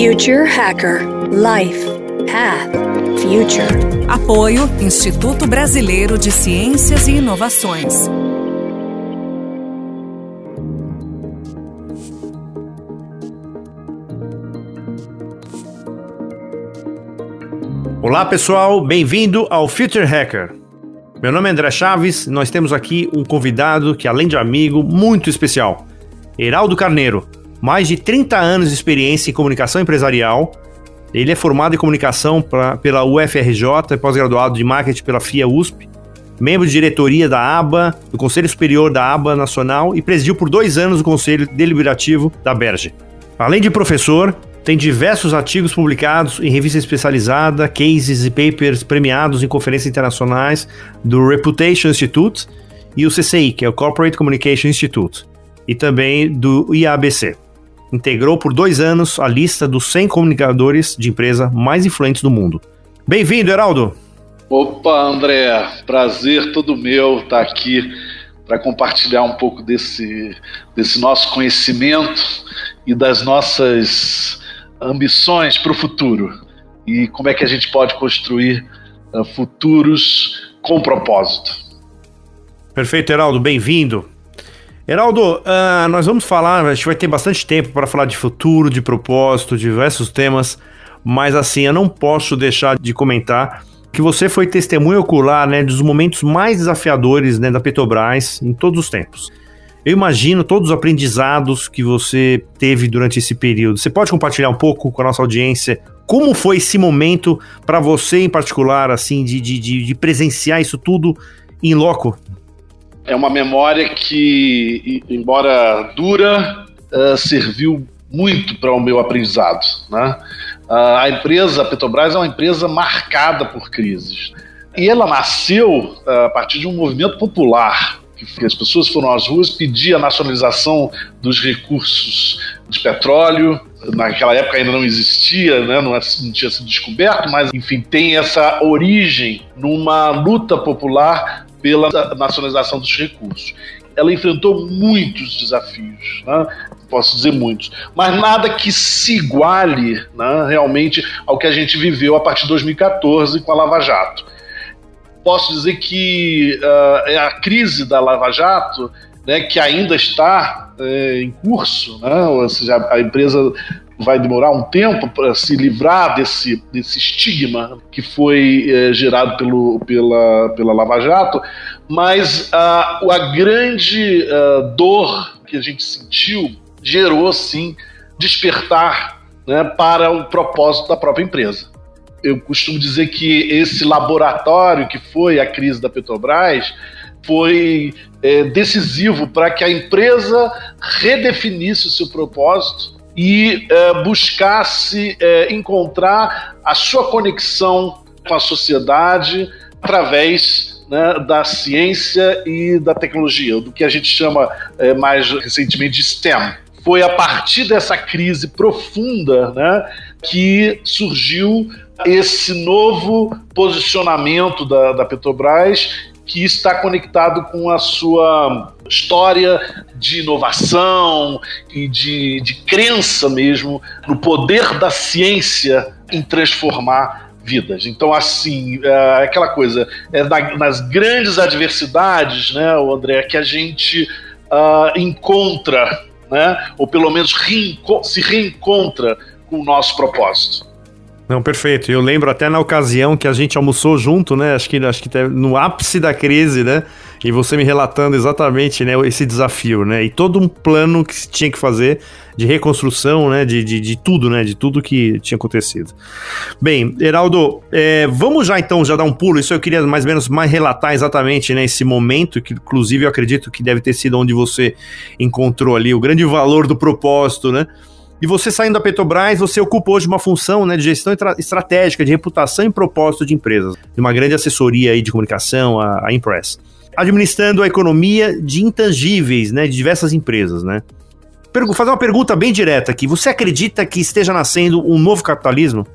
Future Hacker Life Path Future. Apoio Instituto Brasileiro de Ciências e Inovações. Olá pessoal, bem-vindo ao Future Hacker. Meu nome é André Chaves e nós temos aqui um convidado que, além de amigo, muito especial. Heraldo Carneiro, mais de 30 anos de experiência em comunicação empresarial. Ele é formado em comunicação pra, pela UFRJ, pós-graduado de marketing pela FIA USP, membro de diretoria da ABA, do Conselho Superior da ABA Nacional e presidiu por dois anos o Conselho Deliberativo da Berge. Além de professor, tem diversos artigos publicados em revista especializada, cases e papers premiados em conferências internacionais do Reputation Institute e o CCI, que é o Corporate Communication Institute, e também do IABC. Integrou por dois anos a lista dos 100 comunicadores de empresa mais influentes do mundo. Bem-vindo, Heraldo! Opa, André, prazer todo meu estar aqui para compartilhar um pouco desse, desse nosso conhecimento e das nossas ambições para o futuro e como é que a gente pode construir uh, futuros com propósito. Perfeito, Heraldo, bem-vindo. Heraldo, uh, nós vamos falar, a gente vai ter bastante tempo para falar de futuro, de propósito, diversos temas, mas assim, eu não posso deixar de comentar que você foi testemunha ocular né, dos momentos mais desafiadores né, da Petrobras em todos os tempos. Eu imagino todos os aprendizados que você teve durante esse período. Você pode compartilhar um pouco com a nossa audiência como foi esse momento para você em particular, assim, de, de, de, presenciar isso tudo em loco? É uma memória que, embora dura, uh, serviu muito para o meu aprendizado. Né? Uh, a empresa, a Petrobras, é uma empresa marcada por crises. E ela nasceu uh, a partir de um movimento popular que as pessoas foram às ruas pedir a nacionalização dos recursos de petróleo. Naquela época ainda não existia, né? não, é, não tinha sido descoberto, mas enfim, tem essa origem numa luta popular pela nacionalização dos recursos. Ela enfrentou muitos desafios, né? posso dizer muitos, mas nada que se iguale né, realmente ao que a gente viveu a partir de 2014 com a Lava Jato posso dizer que uh, a crise da Lava Jato, né, que ainda está é, em curso, né, ou seja, a empresa vai demorar um tempo para se livrar desse, desse estigma que foi é, gerado pelo, pela, pela Lava Jato, mas a, a grande uh, dor que a gente sentiu gerou, sim, despertar né, para o propósito da própria empresa. Eu costumo dizer que esse laboratório que foi a crise da Petrobras foi é, decisivo para que a empresa redefinisse o seu propósito e é, buscasse é, encontrar a sua conexão com a sociedade através né, da ciência e da tecnologia, do que a gente chama é, mais recentemente de STEM. Foi a partir dessa crise profunda né, que surgiu esse novo posicionamento da, da Petrobras que está conectado com a sua história de inovação e de, de crença mesmo no poder da ciência em transformar vidas. Então, assim, é aquela coisa, é nas grandes adversidades, né, André, que a gente uh, encontra, né, ou pelo menos reenco se reencontra com o nosso propósito. Não, perfeito. Eu lembro até na ocasião que a gente almoçou junto, né? Acho que, acho que no ápice da crise, né? E você me relatando exatamente né, esse desafio, né? E todo um plano que se tinha que fazer de reconstrução, né? De, de, de tudo, né? De tudo que tinha acontecido. Bem, Heraldo, é, vamos já então já dar um pulo. Isso eu queria mais ou menos mais relatar exatamente, né? Esse momento que, inclusive, eu acredito que deve ter sido onde você encontrou ali o grande valor do propósito, né? E você saindo da Petrobras, você ocupa hoje uma função né, de gestão estratégica, de reputação e propósito de empresas, de uma grande assessoria aí de comunicação, a, a Impress. Administrando a economia de intangíveis né, de diversas empresas. Né? Vou fazer uma pergunta bem direta aqui. Você acredita que esteja nascendo um novo capitalismo?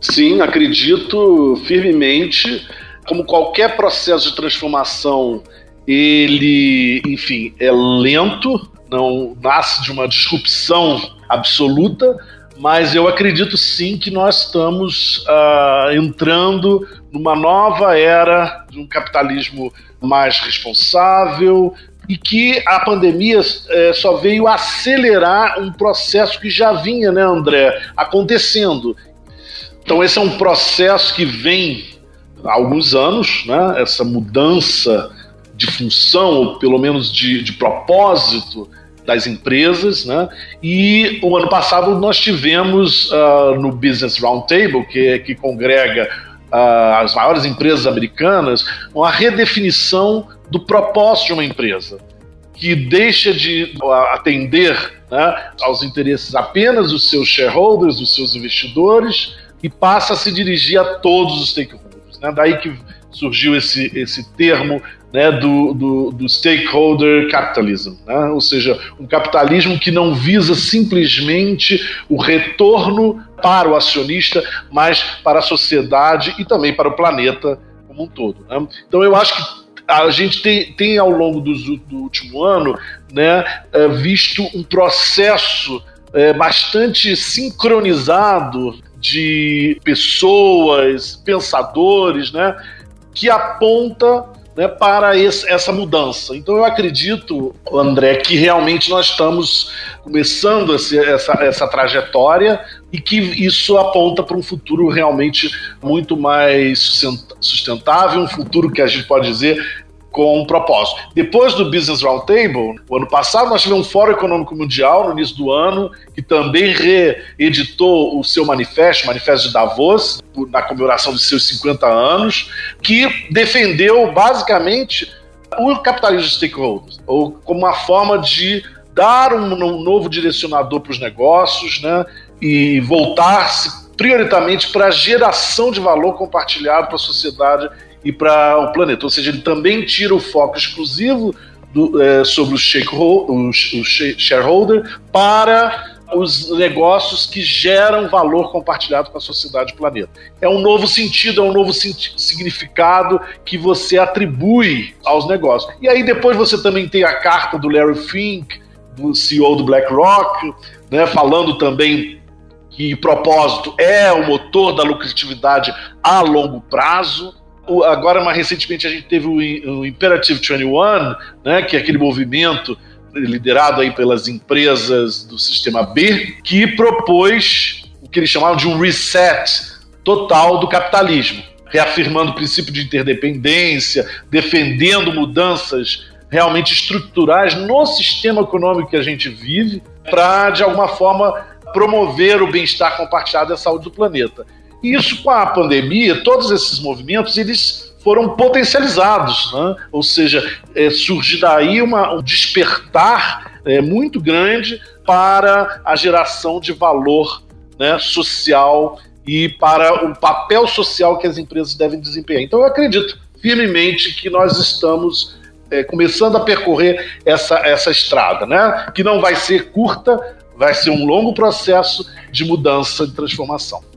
Sim, acredito firmemente. Como qualquer processo de transformação, ele, enfim, é lento, não nasce de uma disrupção absoluta, mas eu acredito sim que nós estamos uh, entrando numa nova era de um capitalismo mais responsável e que a pandemia é, só veio acelerar um processo que já vinha, né, André, acontecendo. Então esse é um processo que vem há alguns anos, né, essa mudança de função, ou pelo menos de, de propósito das empresas, né? E o ano passado nós tivemos uh, no Business Roundtable, que, que congrega uh, as maiores empresas americanas, uma redefinição do propósito de uma empresa, que deixa de atender né, aos interesses apenas dos seus shareholders, dos seus investidores, e passa a se dirigir a todos os stakeholders. Né? Daí que surgiu esse, esse termo né, do, do, do, stakeholder capitalism, né? ou seja, um capitalismo que não visa simplesmente o retorno para o acionista, mas para a sociedade e também para o planeta como um todo. Né? Então eu acho que a gente tem, tem ao longo do, do último ano né, é, visto um processo é, bastante sincronizado de pessoas, pensadores, né, que aponta né, para esse, essa mudança. Então eu acredito, André, que realmente nós estamos começando esse, essa, essa trajetória e que isso aponta para um futuro realmente muito mais sustentável, um futuro que a gente pode dizer com um propósito. Depois do Business Roundtable, o ano passado, nós tivemos um Fórum Econômico Mundial no início do ano, que também reeditou o seu manifesto, o Manifesto de Davos, na comemoração dos seus 50 anos, que defendeu basicamente o capitalismo de stakeholders, ou como uma forma de dar um novo direcionador para os negócios, né, e voltar-se prioritariamente para a geração de valor compartilhado para a sociedade e para o planeta. Ou seja, ele também tira o foco exclusivo do, é, sobre o, o, shareholder para os negócios que geram valor compartilhado com a sociedade e planeta. É um novo sentido, é um novo significado que você atribui aos negócios. E aí depois você também tem a carta do Larry Fink, do CEO do BlackRock, né, falando também que propósito é o motor da lucratividade a longo prazo agora, mais recentemente, a gente teve o, Imperative 21, né, que é aquele movimento liderado aí pelas empresas do sistema B, que propôs o que eles chamavam de um reset total do capitalismo, reafirmando o princípio de interdependência, defendendo mudanças realmente estruturais no sistema econômico que a gente vive, para, de alguma forma, promover o bem-estar compartilhado e a saúde do planeta. E isso com a pandemia, todos esses movimentos, eles foram potencializados, né? ou seja, é, surge daí uma, um despertar é, muito grande para a geração de valor né, social e para o papel social que as empresas devem desempenhar. Então eu acredito firmemente que nós estamos é, começando a percorrer essa, essa estrada, né? que não vai ser curta, vai ser um longo processo de mudança, de transformação.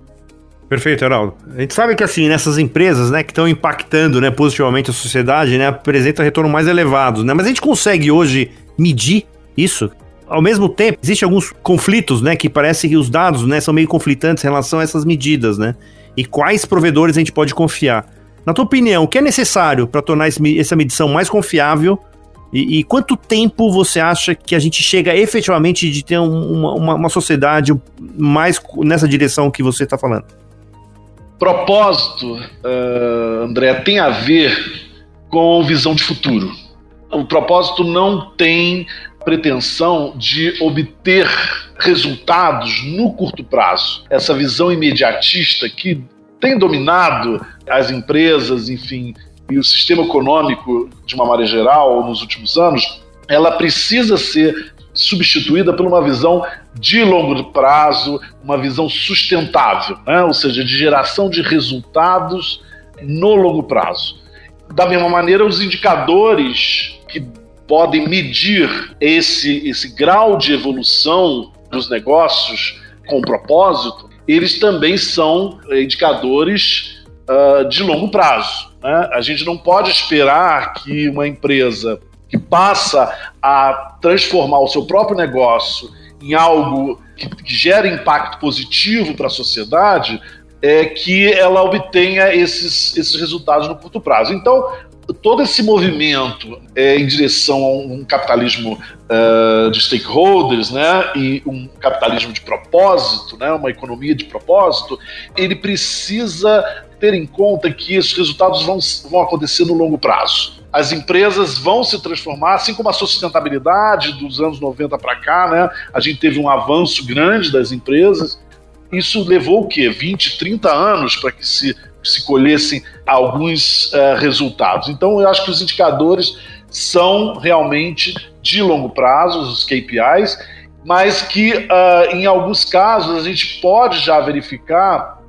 Perfeito, Heraldo. A gente sabe que assim, nessas empresas, né, que estão impactando, né, positivamente a sociedade, né, apresenta retorno mais elevados, né? Mas a gente consegue hoje medir isso? Ao mesmo tempo, existem alguns conflitos, né, que parece que os dados, né, são meio conflitantes em relação a essas medidas, né? E quais provedores a gente pode confiar? Na tua opinião, o que é necessário para tornar esse, essa medição mais confiável e, e, quanto tempo você acha que a gente chega efetivamente de ter um, uma, uma, sociedade mais nessa direção que você está falando? Propósito, uh, André, tem a ver com visão de futuro. O propósito não tem pretensão de obter resultados no curto prazo. Essa visão imediatista que tem dominado as empresas, enfim, e o sistema econômico de uma maneira geral nos últimos anos, ela precisa ser substituída por uma visão de longo prazo, uma visão sustentável, né? ou seja, de geração de resultados no longo prazo. Da mesma maneira, os indicadores que podem medir esse, esse grau de evolução dos negócios com propósito, eles também são indicadores uh, de longo prazo. Né? A gente não pode esperar que uma empresa que passa a transformar o seu próprio negócio em algo que, gera impacto positivo para a sociedade, é que ela obtenha esses, esses resultados no curto prazo. Então, todo esse movimento é, em direção a um capitalismo uh, de stakeholders, né, e um capitalismo de propósito, né, uma economia de propósito, ele precisa ter em conta que esses resultados vão, vão acontecer no longo prazo. As empresas vão se transformar, assim como a sustentabilidade dos anos 90 para cá, né? A gente teve um avanço grande das empresas. Isso levou o quê? 20, 30 anos para que se se colhessem alguns uh, resultados. Então, eu acho que os indicadores são realmente de longo prazo, os KPIs, mas que uh, em alguns casos a gente pode já verificar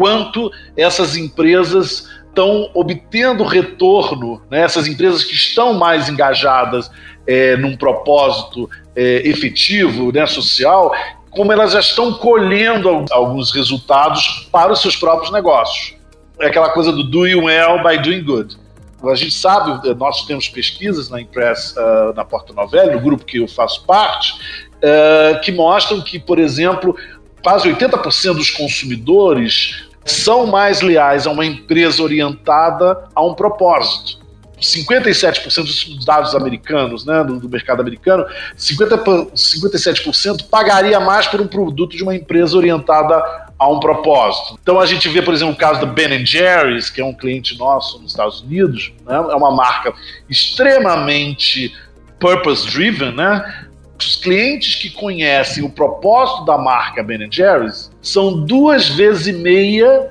quanto essas empresas estão obtendo retorno, né? essas empresas que estão mais engajadas é, num propósito é, efetivo, né, social, como elas já estão colhendo alguns resultados para os seus próprios negócios é aquela coisa do doing well by doing good. A gente sabe, eh, nós temos pesquisas na Impress, uh, na Porta Novelli, no grupo que eu faço parte, uh, que mostram que, por exemplo, quase 80% dos consumidores são mais leais a uma empresa orientada a um propósito. 57% dos dados americanos, né, do, do mercado americano, 50, 57% pagaria mais por um produto de uma empresa orientada a um propósito. Então a gente vê, por exemplo, o caso da Ben Jerry's, que é um cliente nosso nos Estados Unidos, né? é uma marca extremamente purpose-driven, né? Os clientes que conhecem o propósito da marca Ben Jerry's são duas vezes e meia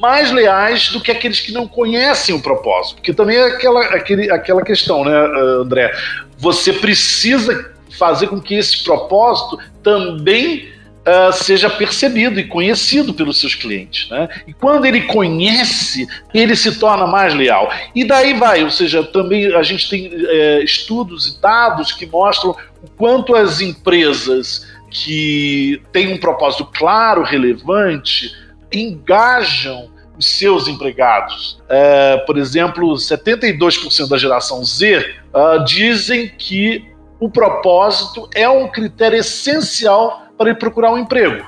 mais leais do que aqueles que não conhecem o propósito. Porque também é aquela, aquele, aquela questão, né, André? Você precisa fazer com que esse propósito também uh, seja percebido e conhecido pelos seus clientes. Né? E quando ele conhece, ele se torna mais leal. E daí vai, ou seja, também a gente tem uh, estudos e dados que mostram o quanto as empresas que têm um propósito claro, relevante, engajam os seus empregados. Uh, por exemplo, 72% da geração Z uh, dizem que o propósito é um critério essencial para ir procurar um emprego.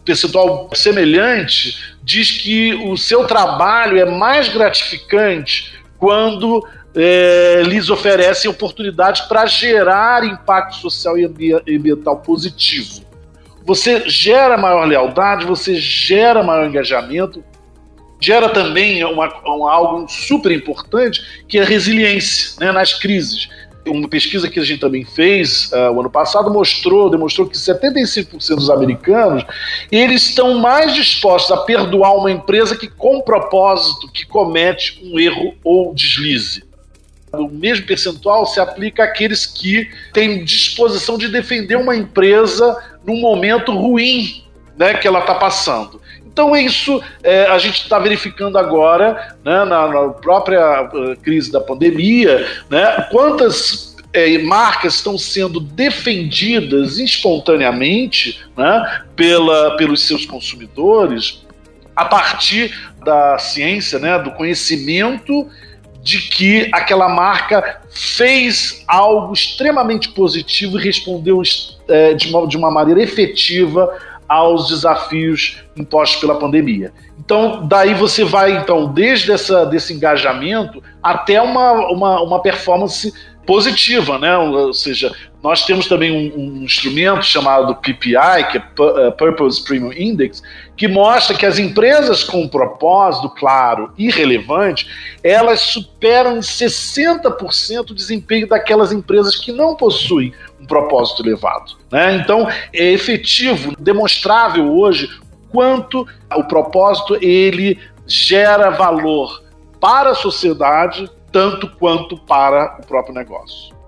O percentual semelhante diz que o seu trabalho é mais gratificante quando é, lhes oferecem oportunidades para gerar impacto social e ambiental positivo. Você gera maior lealdade, você gera maior engajamento, gera também uma, algo super importante que é resiliência né, nas crises. Uma pesquisa que a gente também fez uh, o ano passado mostrou, demonstrou que 75% dos americanos eles estão mais dispostos a perdoar uma empresa que com propósito que comete um erro ou deslize. O mesmo percentual se aplica àqueles que têm disposição de defender uma empresa num momento ruim né, que ela está passando. Então, isso é, a gente está verificando agora, né, na, na, própria uh, crise da pandemia, né, quantas é, marcas estão sendo defendidas espontaneamente né, pela, pelos seus consumidores a partir da ciência, né, do conhecimento de que aquela marca fez algo extremamente positivo e respondeu é, de, uma, de uma maneira efetiva aos desafios impostos pela pandemia. Então, daí você vai, então, desde essa, desse engajamento até uma, uma, uma performance positiva, né? Ou seja, nós temos também um, um, instrumento chamado PPI, que é eh, Purpose Premium Index, que mostra que as empresas com um propósito claro e relevante, elas superam em 60% o desempenho daquelas empresas que não possuem um propósito elevado. Né? Então, é efetivo, demonstrável hoje quanto o propósito ele gera valor para a sociedade tanto quanto para o próprio negócio.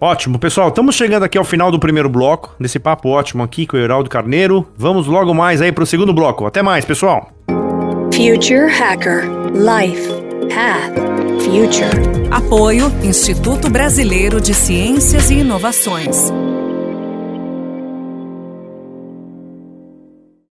Ótimo, pessoal. Estamos chegando aqui ao final do primeiro bloco, desse papo ótimo aqui com o Heraldo Carneiro. Vamos logo mais aí para o segundo bloco. Até mais, pessoal. Future Hacker Life Path Future. Apoio Instituto Brasileiro de Ciências e Inovações.